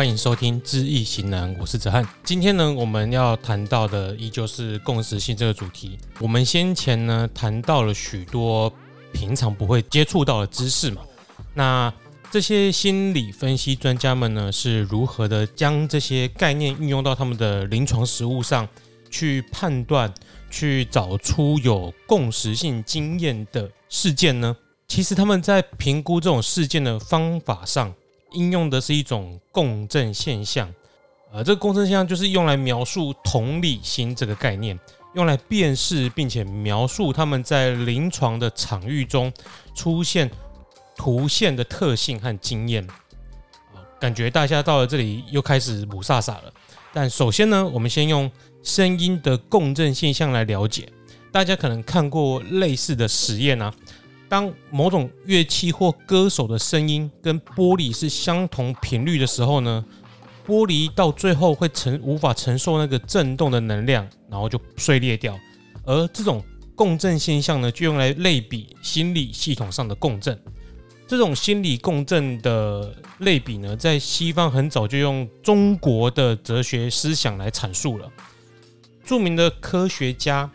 欢迎收听《知易行难》，我是哲翰。今天呢，我们要谈到的依旧是共识性这个主题。我们先前呢谈到了许多平常不会接触到的知识嘛，那这些心理分析专家们呢是如何的将这些概念运用到他们的临床实务上去判断、去找出有共识性经验的事件呢？其实他们在评估这种事件的方法上。应用的是一种共振现象，呃，这个共振现象就是用来描述同理心这个概念，用来辨识并且描述他们在临床的场域中出现图像的特性和经验。感觉大家到了这里又开始雾煞煞了。但首先呢，我们先用声音的共振现象来了解。大家可能看过类似的实验啊。当某种乐器或歌手的声音跟玻璃是相同频率的时候呢，玻璃到最后会承无法承受那个震动的能量，然后就碎裂掉。而这种共振现象呢，就用来类比心理系统上的共振。这种心理共振的类比呢，在西方很早就用中国的哲学思想来阐述了。著名的科学家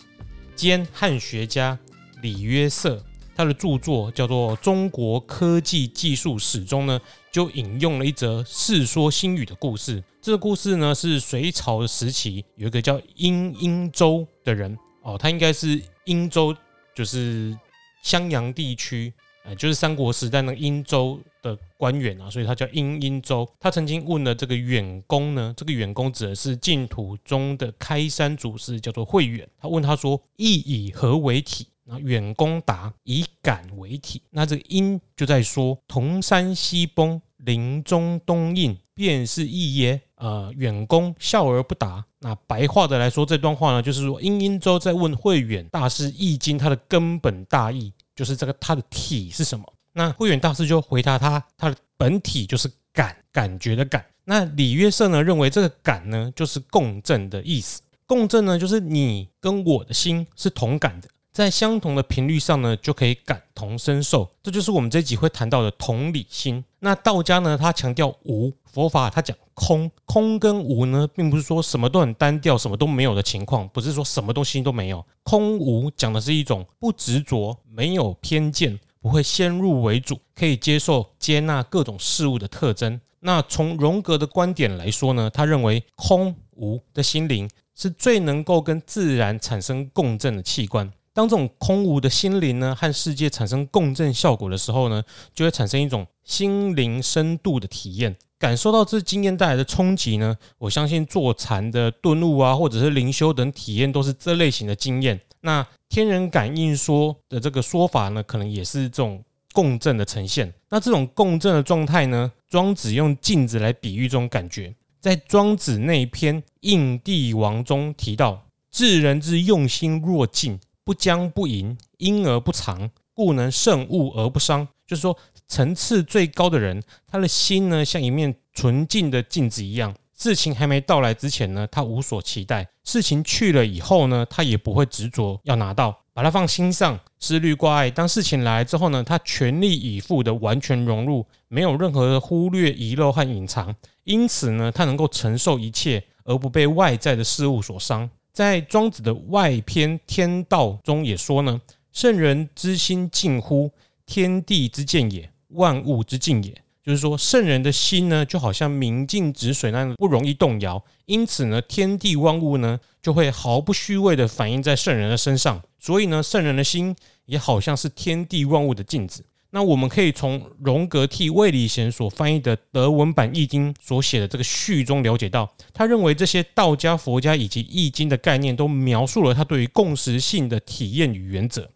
兼汉学家李约瑟。他的著作叫做《中国科技技术史》中呢，就引用了一则《世说新语》的故事。这个故事呢，是隋朝时期有一个叫殷殷周的人哦，他应该是殷周，就是襄阳地区，呃，就是三国时代那个殷周的官员啊，所以他叫殷殷周。他曾经问了这个远公呢，这个远公指的是净土中的开山祖师，叫做慧远。他问他说：“意以何为体？”那远公答：“以感为体。”那这个殷就在说：“铜山西崩，林中东应，便是意耶？”呃，远公笑而不答。那白话的来说，这段话呢，就是说殷殷周在问慧远大师《易经》它的根本大义，就是这个它的体是什么？那慧远大师就回答他：“他的本体就是感，感觉的感。”那李约瑟呢，认为这个感呢，就是共振的意思。共振呢，就是你跟我的心是同感的。在相同的频率上呢，就可以感同身受，这就是我们这集会谈到的同理心。那道家呢，他强调无；佛法他讲空。空跟无呢，并不是说什么都很单调、什么都没有的情况，不是说什么东西都没有。空无讲的是一种不执着、没有偏见、不会先入为主，可以接受、接纳各种事物的特征。那从荣格的观点来说呢，他认为空无的心灵是最能够跟自然产生共振的器官。当这种空无的心灵呢，和世界产生共振效果的时候呢，就会产生一种心灵深度的体验，感受到这经验带来的冲击呢。我相信坐禅的顿悟啊，或者是灵修等体验，都是这类型的经验。那天人感应说的这个说法呢，可能也是这种共振的呈现。那这种共振的状态呢，庄子用镜子来比喻这种感觉，在庄子那一篇《应帝王》中提到：“智人之用心若镜。”不将不迎，因而不藏，故能胜物而不伤。就是说，层次最高的人，他的心呢，像一面纯净的镜子一样。事情还没到来之前呢，他无所期待；事情去了以后呢，他也不会执着要拿到，把它放心上，思虑挂碍。当事情来之后呢，他全力以赴的完全融入，没有任何的忽略、遗漏和隐藏。因此呢，他能够承受一切，而不被外在的事物所伤。在庄子的外篇《天道》中也说呢：“圣人之心近乎，天地之见也，万物之静也。”就是说，圣人的心呢，就好像明镜止水那样不容易动摇，因此呢，天地万物呢，就会毫不虚伪的反映在圣人的身上。所以呢，圣人的心也好像是天地万物的镜子。那我们可以从荣格替魏礼贤所翻译的德文版《易经》所写的这个序中了解到，他认为这些道家、佛家以及《易经》的概念都描述了他对于共识性的体验与原则。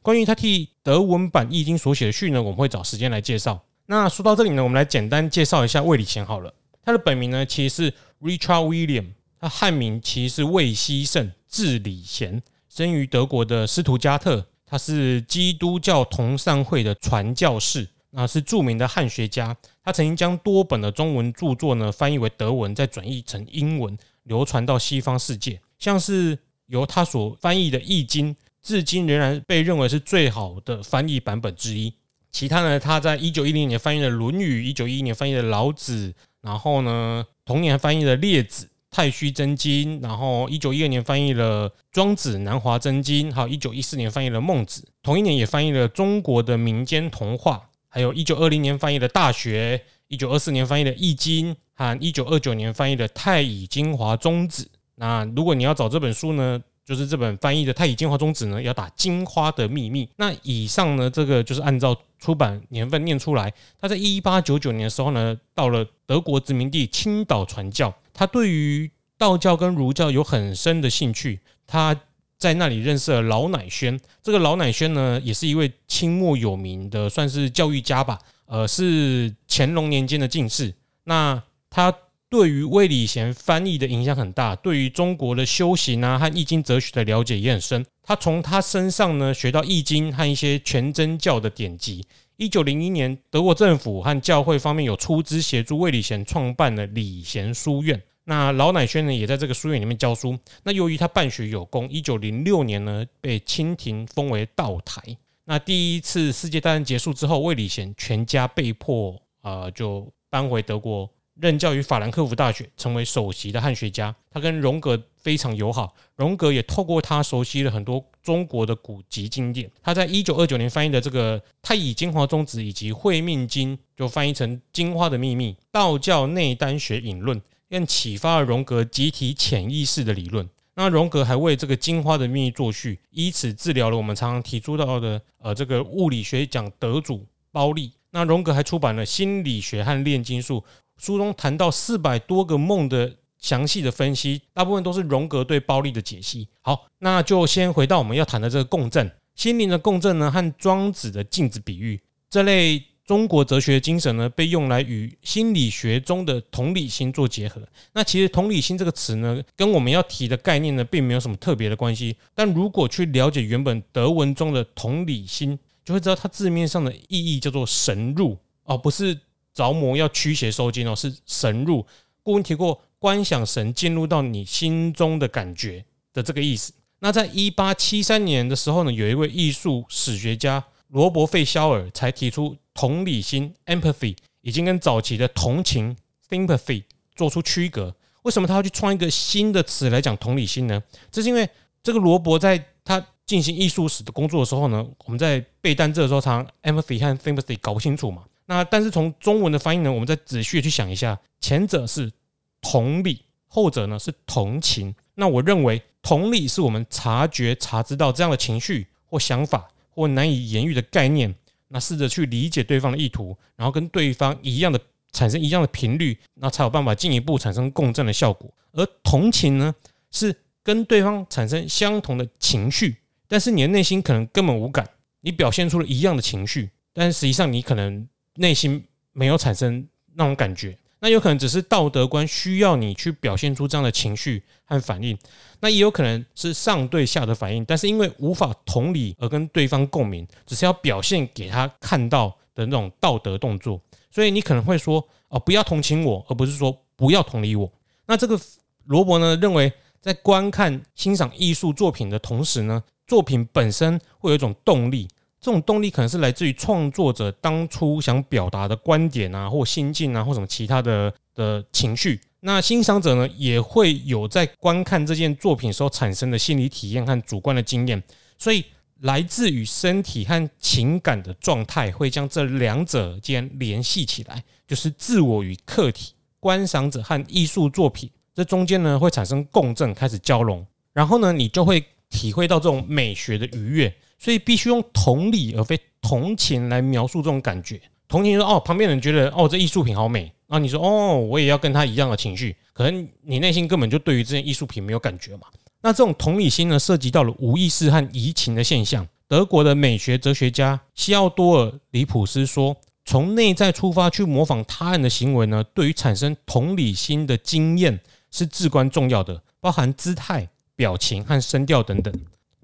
关于他替德文版《易经》所写的序呢，我们会找时间来介绍。那说到这里呢，我们来简单介绍一下魏礼贤好了。他的本名呢，其实是 Richard William，他汉名其实是魏希圣，字礼贤，生于德国的斯图加特。他是基督教同善会的传教士，那是著名的汉学家。他曾经将多本的中文著作呢翻译为德文，再转译成英文，流传到西方世界。像是由他所翻译的《易经》，至今仍然被认为是最好的翻译版本之一。其他呢，他在一九一零年翻译的《论语》，一九一一年翻译的《老子》，然后呢，同年翻译了《列子》《太虚真经》，然后一九一二年翻译了《庄子南华真经》，还有一九一四年翻译了《孟子》。同一年也翻译了中国的民间童话，还有一九二零年翻译了《大学》，一九二四年翻译了《易经》，和一九二九年翻译了《太乙精华宗旨》。那如果你要找这本书呢，就是这本翻译的《太乙金华宗旨》呢，要打“金花的秘密”。那以上呢，这个就是按照出版年份念出来。他在一八九九年的时候呢，到了德国殖民地青岛传教。他对于道教跟儒教有很深的兴趣。他在那里认识了老乃轩。这个老乃轩呢，也是一位清末有名的，算是教育家吧。呃，是乾隆年间的进士。那他。对于魏礼贤翻译的影响很大，对于中国的修行啊和易经哲学的了解也很深。他从他身上呢学到易经和一些全真教的典籍。一九零一年，德国政府和教会方面有出资协助魏礼贤创办了礼贤书院。那老乃轩呢也在这个书院里面教书。那由于他办学有功，一九零六年呢被清廷封为道台。那第一次世界大战结束之后，魏礼贤全家被迫啊就搬回德国。任教于法兰克福大学，成为首席的汉学家。他跟荣格非常友好，荣格也透过他熟悉了很多中国的古籍经典。他在一九二九年翻译的这个《太乙金华宗旨》以及《会命经》，就翻译成《金花的秘密》。道教内丹学引论，更启发了荣格集体潜意识的理论。那荣格还为这个《金花的秘密》作序，以此治疗了我们常常提出到的呃这个物理学奖得主包利。那荣格还出版了《心理学和炼金术》。书中谈到四百多个梦的详细的分析，大部分都是荣格对暴力的解析。好，那就先回到我们要谈的这个共振，心灵的共振呢，和庄子的镜子比喻这类中国哲学精神呢，被用来与心理学中的同理心做结合。那其实同理心这个词呢，跟我们要提的概念呢，并没有什么特别的关系。但如果去了解原本德文中的同理心，就会知道它字面上的意义叫做神入哦，不是。着魔要驱邪收惊哦，是神入。顾问提过，观想神进入到你心中的感觉的这个意思。那在一八七三年的时候呢，有一位艺术史学家罗伯费肖尔才提出同理心 （empathy） 已经跟早期的同情 （sympathy） 做出区隔。为什么他要去创一个新的词来讲同理心呢？这是因为这个罗伯在他进行艺术史的工作的时候呢，我们在背单词的时候，常 empathy 和 sympathy 搞不清楚嘛。那但是从中文的翻译呢，我们再仔细去想一下，前者是同理，后者呢是同情。那我认为同理是我们察觉、察知到这样的情绪或想法或难以言喻的概念，那试着去理解对方的意图，然后跟对方一样的产生一样的频率，那才有办法进一步产生共振的效果。而同情呢，是跟对方产生相同的情绪，但是你的内心可能根本无感，你表现出了一样的情绪，但实际上你可能。内心没有产生那种感觉，那有可能只是道德观需要你去表现出这样的情绪和反应，那也有可能是上对下的反应，但是因为无法同理而跟对方共鸣，只是要表现给他看到的那种道德动作，所以你可能会说哦，不要同情我，而不是说不要同理我。那这个罗伯呢，认为在观看欣赏艺术作品的同时呢，作品本身会有一种动力。这种动力可能是来自于创作者当初想表达的观点啊，或心境啊，或什么其他的的情绪。那欣赏者呢，也会有在观看这件作品时候产生的心理体验和主观的经验。所以，来自于身体和情感的状态会将这两者间联系起来，就是自我与客体、观赏者和艺术作品这中间呢会产生共振，开始交融。然后呢，你就会体会到这种美学的愉悦。所以必须用同理而非同情来描述这种感觉。同情说哦，旁边人觉得哦，这艺术品好美，然后你说哦，我也要跟他一样的情绪，可能你内心根本就对于这件艺术品没有感觉嘛。那这种同理心呢，涉及到了无意识和移情的现象。德国的美学哲学家西奥多尔·里普斯说，从内在出发去模仿他人的行为呢，对于产生同理心的经验是至关重要的，包含姿态、表情和声调等等。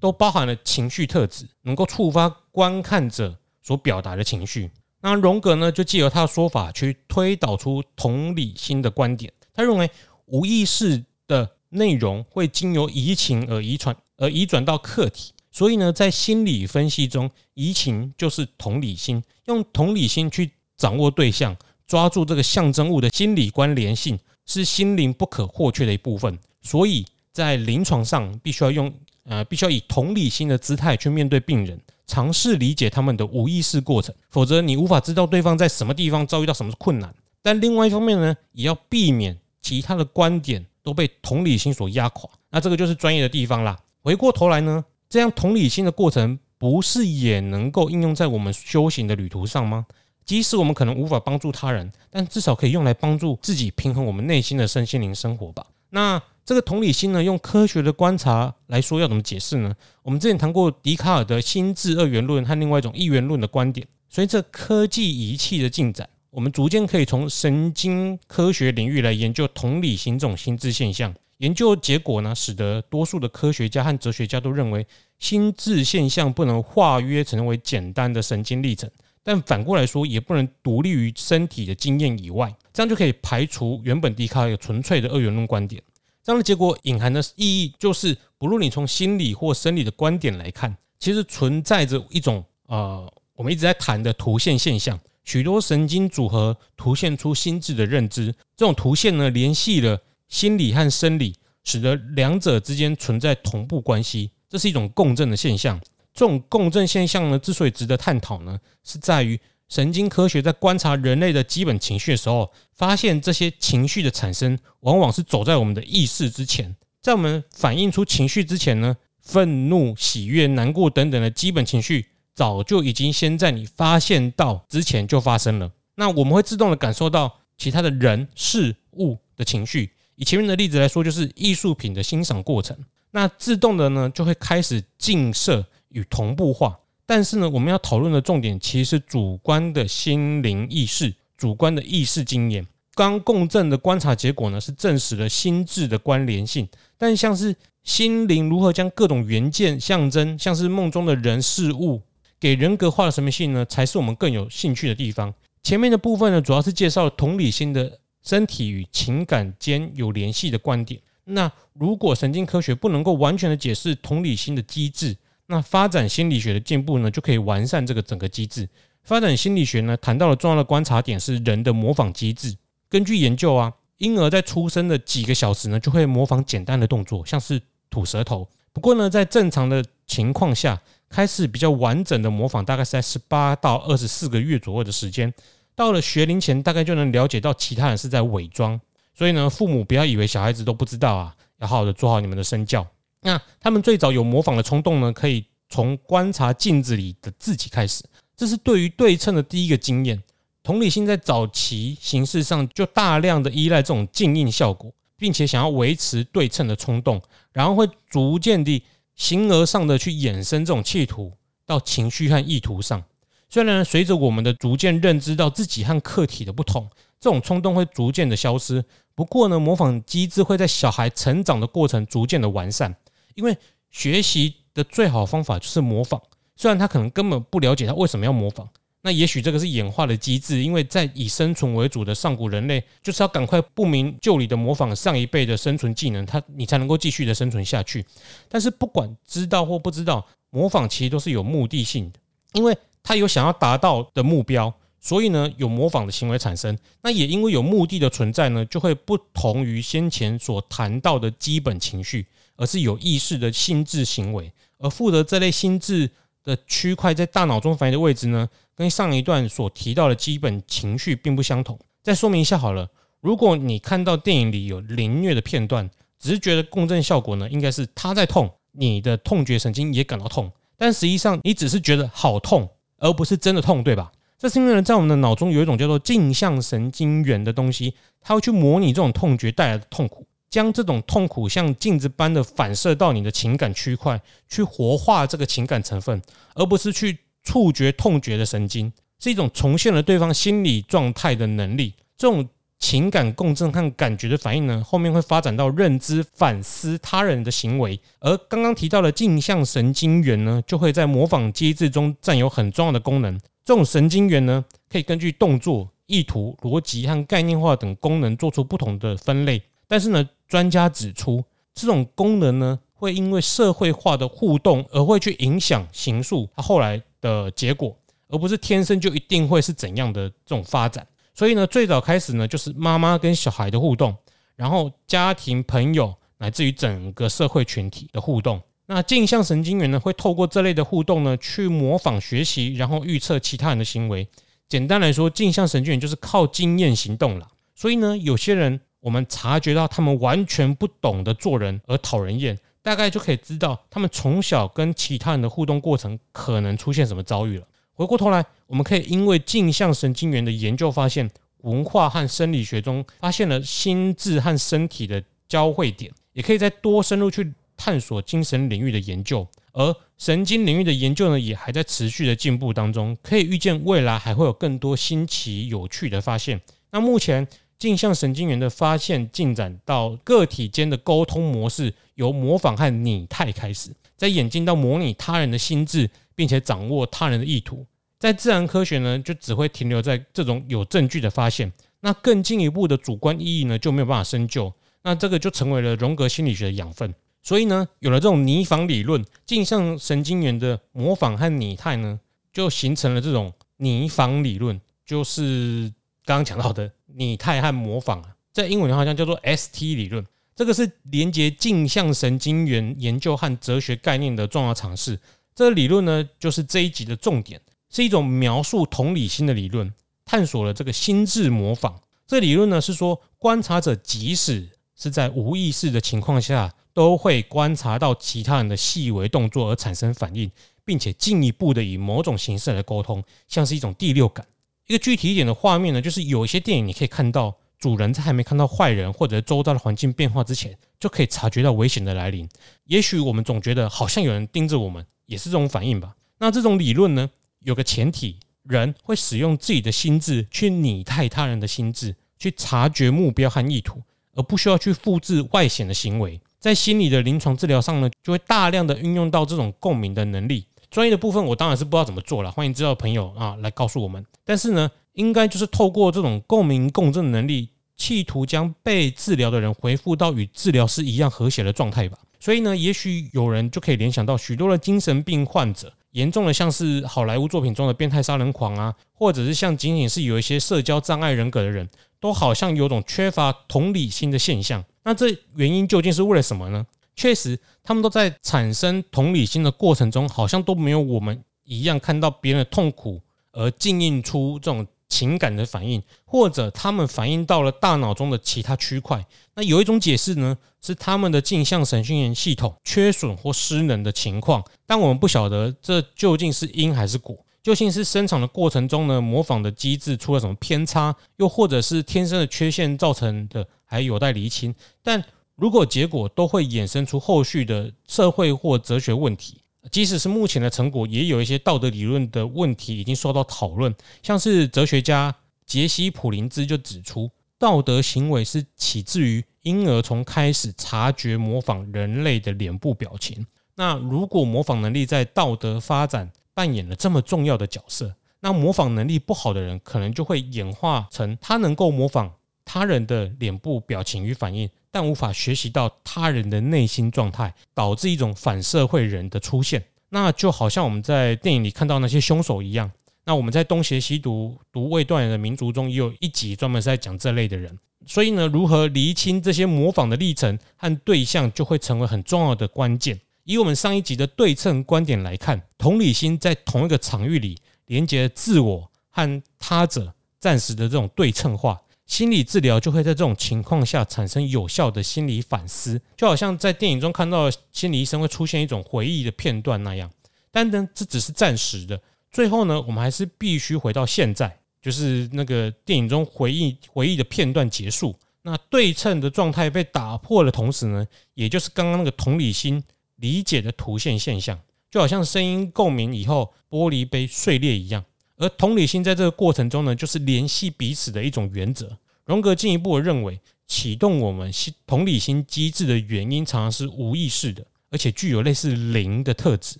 都包含了情绪特质，能够触发观看者所表达的情绪。那荣格呢，就借由他的说法去推导出同理心的观点。他认为无意识的内容会经由移情而移传，而移转到客体。所以呢，在心理分析中，移情就是同理心，用同理心去掌握对象，抓住这个象征物的心理关联性，是心灵不可或缺的一部分。所以在临床上，必须要用呃，必须要以同理心的姿态去面对病人，尝试理解他们的无意识过程，否则你无法知道对方在什么地方遭遇到什么困难。但另外一方面呢，也要避免其他的观点都被同理心所压垮。那这个就是专业的地方啦。回过头来呢，这样同理心的过程，不是也能够应用在我们修行的旅途上吗？即使我们可能无法帮助他人，但至少可以用来帮助自己平衡我们内心的身心灵生活吧。那这个同理心呢，用科学的观察来说，要怎么解释呢？我们之前谈过笛卡尔的心智二元论和另外一种一元论的观点。随着科技仪器的进展，我们逐渐可以从神经科学领域来研究同理心这种心智现象。研究结果呢，使得多数的科学家和哲学家都认为，心智现象不能化约成为简单的神经历程，但反过来说，也不能独立于身体的经验以外。这样就可以排除原本笛卡尔纯粹的二元论观点。这样的结果隐含的意义就是，不论你从心理或生理的观点来看，其实存在着一种呃，我们一直在谈的图现现象。许多神经组合图现出心智的认知，这种图现呢，联系了。心理和生理使得两者之间存在同步关系，这是一种共振的现象。这种共振现象呢，之所以值得探讨呢，是在于神经科学在观察人类的基本情绪的时候，发现这些情绪的产生往往是走在我们的意识之前。在我们反映出情绪之前呢，愤怒、喜悦、难过等等的基本情绪，早就已经先在你发现到之前就发生了。那我们会自动的感受到其他的人事物的情绪。以前面的例子来说，就是艺术品的欣赏过程，那自动的呢就会开始镜射与同步化。但是呢，我们要讨论的重点其实是主观的心灵意识、主观的意识经验。刚共振的观察结果呢，是证实了心智的关联性。但像是心灵如何将各种元件象征，像是梦中的人事物，给人格化的神秘性呢，才是我们更有兴趣的地方。前面的部分呢，主要是介绍了同理心的。身体与情感间有联系的观点。那如果神经科学不能够完全的解释同理心的机制，那发展心理学的进步呢，就可以完善这个整个机制。发展心理学呢，谈到了重要的观察点是人的模仿机制。根据研究啊，婴儿在出生的几个小时呢，就会模仿简单的动作，像是吐舌头。不过呢，在正常的情况下，开始比较完整的模仿，大概是在十八到二十四个月左右的时间。到了学龄前，大概就能了解到其他人是在伪装，所以呢，父母不要以为小孩子都不知道啊，要好好的做好你们的身教。那他们最早有模仿的冲动呢，可以从观察镜子里的自己开始，这是对于对称的第一个经验。同理心在早期形式上就大量的依赖这种镜映效果，并且想要维持对称的冲动，然后会逐渐地形而上的去衍生这种企图到情绪和意图上。虽然随着我们的逐渐认知到自己和客体的不同，这种冲动会逐渐的消失。不过呢，模仿机制会在小孩成长的过程逐渐的完善。因为学习的最好方法就是模仿。虽然他可能根本不了解他为什么要模仿，那也许这个是演化的机制。因为在以生存为主的上古人类，就是要赶快不明就里的模仿上一辈的生存技能，他你才能够继续的生存下去。但是不管知道或不知道，模仿其实都是有目的性的，因为。他有想要达到的目标，所以呢，有模仿的行为产生。那也因为有目的的存在呢，就会不同于先前所谈到的基本情绪，而是有意识的心智行为。而负责这类心智的区块在大脑中反应的位置呢，跟上一段所提到的基本情绪并不相同。再说明一下好了，如果你看到电影里有凌虐的片段，只是觉得共振效果呢，应该是他在痛，你的痛觉神经也感到痛，但实际上你只是觉得好痛。而不是真的痛，对吧？这是因为呢，在我们的脑中有一种叫做镜像神经元的东西，它会去模拟这种痛觉带来的痛苦，将这种痛苦像镜子般的反射到你的情感区块，去活化这个情感成分，而不是去触觉痛觉的神经，是一种重现了对方心理状态的能力。这种情感共振和感觉的反应呢，后面会发展到认知、反思他人的行为，而刚刚提到的镜像神经元呢，就会在模仿机制中占有很重要的功能。这种神经元呢，可以根据动作、意图、逻辑和概念化等功能做出不同的分类。但是呢，专家指出，这种功能呢，会因为社会化的互动而会去影响刑诉它后来的结果，而不是天生就一定会是怎样的这种发展。所以呢，最早开始呢，就是妈妈跟小孩的互动，然后家庭、朋友，乃至于整个社会群体的互动。那镜像神经元呢，会透过这类的互动呢，去模仿学习，然后预测其他人的行为。简单来说，镜像神经元就是靠经验行动了。所以呢，有些人我们察觉到他们完全不懂得做人而讨人厌，大概就可以知道他们从小跟其他人的互动过程可能出现什么遭遇了。回过头来，我们可以因为镜像神经元的研究发现，文化和生理学中发现了心智和身体的交汇点，也可以再多深入去。探索精神领域的研究，而神经领域的研究呢，也还在持续的进步当中。可以预见未来还会有更多新奇有趣的发现。那目前镜像神经元的发现进展到个体间的沟通模式，由模仿和拟态开始，再演进到模拟他人的心智，并且掌握他人的意图。在自然科学呢，就只会停留在这种有证据的发现。那更进一步的主观意义呢，就没有办法深究。那这个就成为了荣格心理学的养分。所以呢，有了这种拟仿理论，镜像神经元的模仿和拟态呢，就形成了这种拟仿理论，就是刚刚讲到的拟态和模仿啊，在英文好像叫做 ST 理论。这个是连接镜像神经元研究和哲学概念的重要尝试。这个理论呢，就是这一集的重点，是一种描述同理心的理论，探索了这个心智模仿。这个理论呢，是说观察者即使是在无意识的情况下，都会观察到其他人的细微动作而产生反应，并且进一步的以某种形式来沟通，像是一种第六感。一个具体一点的画面呢，就是有一些电影你可以看到，主人在还没看到坏人或者周遭的环境变化之前，就可以察觉到危险的来临。也许我们总觉得好像有人盯着我们，也是这种反应吧。那这种理论呢，有个前提，人会使用自己的心智去拟态他人的心智，去察觉目标和意图，而不需要去复制外显的行为。在心理的临床治疗上呢，就会大量的运用到这种共鸣的能力。专业的部分我当然是不知道怎么做了，欢迎知道的朋友啊来告诉我们。但是呢，应该就是透过这种共鸣共振能力，企图将被治疗的人恢复到与治疗师一样和谐的状态吧。所以呢，也许有人就可以联想到许多的精神病患者，严重的像是好莱坞作品中的变态杀人狂啊，或者是像仅仅是有一些社交障碍人格的人，都好像有种缺乏同理心的现象。那这原因究竟是为了什么呢？确实，他们都在产生同理心的过程中，好像都没有我们一样看到别人的痛苦而静映出这种情感的反应，或者他们反映到了大脑中的其他区块。那有一种解释呢，是他们的镜像神经元系统缺损或失能的情况，但我们不晓得这究竟是因还是果。究竟是生产的过程中呢，模仿的机制出了什么偏差，又或者是天生的缺陷造成的，还有待厘清。但如果结果都会衍生出后续的社会或哲学问题，即使是目前的成果，也有一些道德理论的问题已经受到讨论。像是哲学家杰西·普林兹就指出，道德行为是起自于婴儿从开始察觉模仿人类的脸部表情。那如果模仿能力在道德发展，扮演了这么重要的角色，那模仿能力不好的人，可能就会演化成他能够模仿他人的脸部表情与反应，但无法学习到他人的内心状态，导致一种反社会人的出现。那就好像我们在电影里看到那些凶手一样。那我们在东邪西毒读未断的民族中，也有一集专门是在讲这类的人。所以呢，如何厘清这些模仿的历程和对象，就会成为很重要的关键。以我们上一集的对称观点来看，同理心在同一个场域里连接自我和他者暂时的这种对称化，心理治疗就会在这种情况下产生有效的心理反思，就好像在电影中看到心理医生会出现一种回忆的片段那样。但呢，这只是暂时的，最后呢，我们还是必须回到现在，就是那个电影中回忆回忆的片段结束，那对称的状态被打破的同时呢，也就是刚刚那个同理心。理解的图现现象，就好像声音共鸣以后玻璃杯碎裂一样，而同理心在这个过程中呢，就是联系彼此的一种原则。荣格进一步认为，启动我们同理心机制的原因常常是无意识的，而且具有类似灵的特质。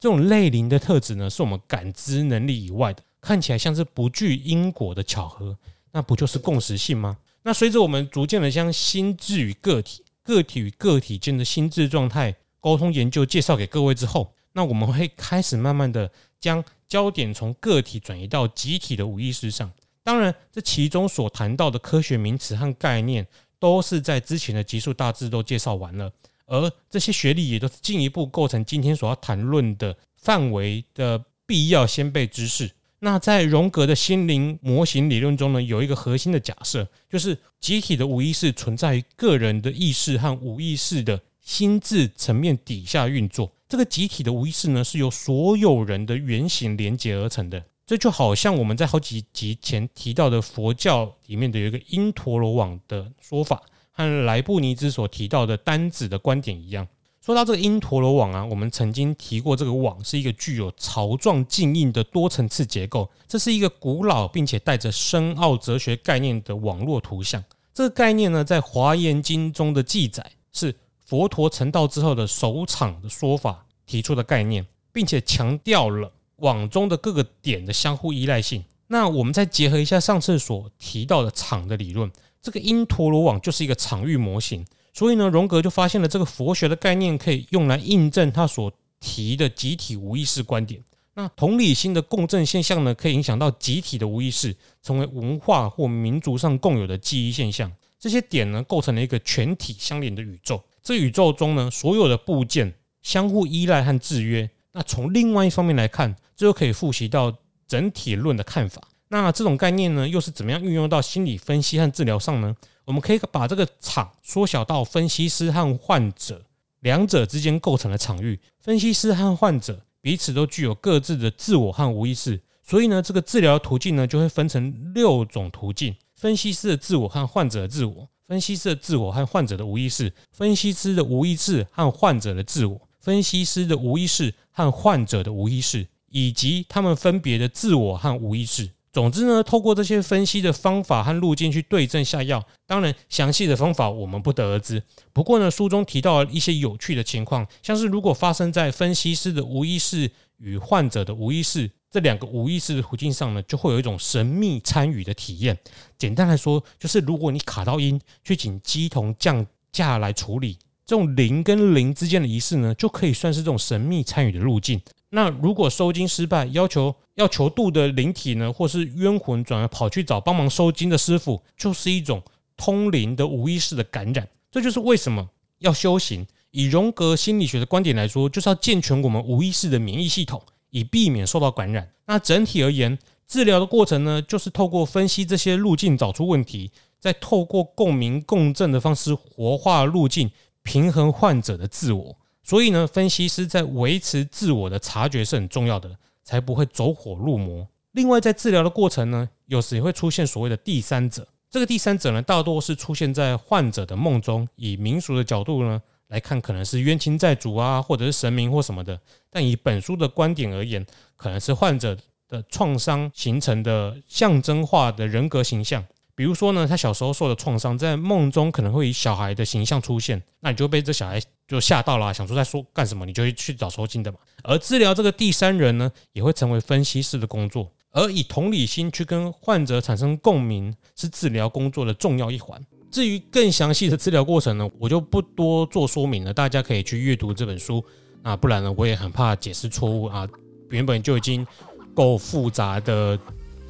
这种类灵的特质呢，是我们感知能力以外的，看起来像是不具因果的巧合，那不就是共识性吗？那随着我们逐渐的将心智与个体、个体与个体间的心智状态。沟通研究介绍给各位之后，那我们会开始慢慢的将焦点从个体转移到集体的无意识上。当然，这其中所谈到的科学名词和概念，都是在之前的集数大致都介绍完了，而这些学历也都是进一步构成今天所要谈论的范围的必要先备知识。那在荣格的心灵模型理论中呢，有一个核心的假设，就是集体的无意识存在于个人的意识和无意识的心智层面底下运作。这个集体的无意识呢，是由所有人的原型连接而成的。这就好像我们在好几集前提到的佛教里面的有一个因陀罗网的说法，和莱布尼兹所提到的单子的观点一样。说到这个因陀罗网啊，我们曾经提过，这个网是一个具有槽状静应的多层次结构，这是一个古老并且带着深奥哲学概念的网络图像。这个概念呢，在《华严经》中的记载是佛陀成道之后的首场的说法提出的概念，并且强调了网中的各个点的相互依赖性。那我们再结合一下上次所提到的场的理论，这个因陀罗网就是一个场域模型。所以呢，荣格就发现了这个佛学的概念可以用来印证他所提的集体无意识观点。那同理心的共振现象呢，可以影响到集体的无意识，成为文化或民族上共有的记忆现象。这些点呢，构成了一个全体相连的宇宙。这宇宙中呢，所有的部件相互依赖和制约。那从另外一方面来看，这就可以复习到整体论的看法。那这种概念呢，又是怎么样运用到心理分析和治疗上呢？我们可以把这个场缩小到分析师和患者两者之间构成的场域。分析师和患者彼此都具有各自的自我和无意识，所以呢，这个治疗途径呢就会分成六种途径：分析师的自我和患者的自我，分析师的自我和患者的无意识，分析师的无意识和患者的自我，分析师的无意识和患者的无意识，以及他们分别的自我和无意识。总之呢，透过这些分析的方法和路径去对症下药。当然，详细的方法我们不得而知。不过呢，书中提到了一些有趣的情况，像是如果发生在分析师的无意识与患者的无意识这两个无意识的途径上呢，就会有一种神秘参与的体验。简单来说，就是如果你卡到音，去请乩童降驾来处理，这种零跟零之间的仪式呢，就可以算是这种神秘参与的路径。那如果收金失败，要求要求度的灵体呢，或是冤魂转而跑去找帮忙收金的师傅，就是一种通灵的无意识的感染。这就是为什么要修行。以荣格心理学的观点来说，就是要健全我们无意识的免疫系统，以避免受到感染。那整体而言，治疗的过程呢，就是透过分析这些路径找出问题，再透过共鸣共振的方式活化路径，平衡患者的自我。所以呢，分析师在维持自我的察觉是很重要的，才不会走火入魔。另外，在治疗的过程呢，有时也会出现所谓的第三者。这个第三者呢，大多是出现在患者的梦中。以民俗的角度呢来看，可能是冤亲债主啊，或者是神明或什么的。但以本书的观点而言，可能是患者的创伤形成的象征化的人格形象。比如说呢，他小时候受的创伤，在梦中可能会以小孩的形象出现，那你就被这小孩就吓到了，想说在说干什么，你就会去找收金的嘛。而治疗这个第三人呢，也会成为分析师的工作，而以同理心去跟患者产生共鸣，是治疗工作的重要一环。至于更详细的治疗过程呢，我就不多做说明了，大家可以去阅读这本书啊，不然呢，我也很怕解释错误啊。原本就已经够复杂的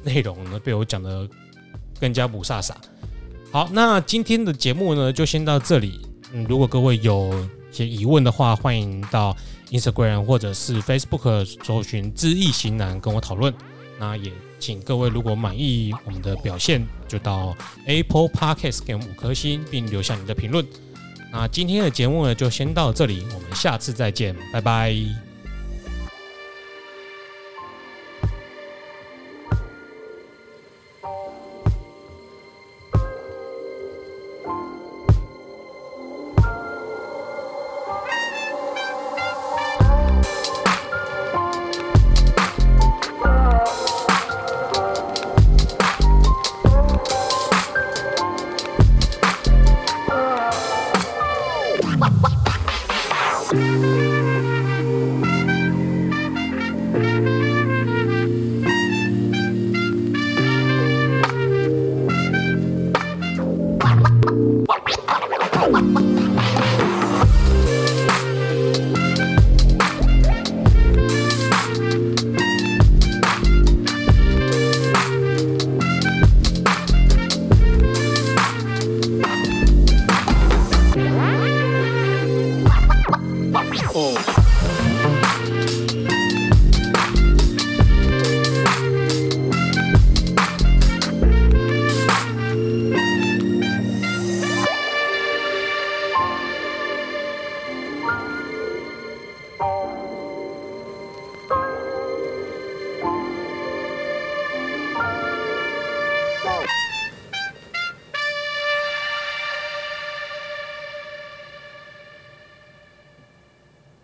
内容呢，被我讲的。更加不飒飒。好，那今天的节目呢，就先到这里。嗯，如果各位有些疑问的话，欢迎到 Instagram 或者是 Facebook 搜寻“知易行难”跟我讨论。那也请各位如果满意我们的表现，就到 Apple Podcast 给我五颗星，并留下你的评论。那今天的节目呢，就先到这里，我们下次再见，拜拜。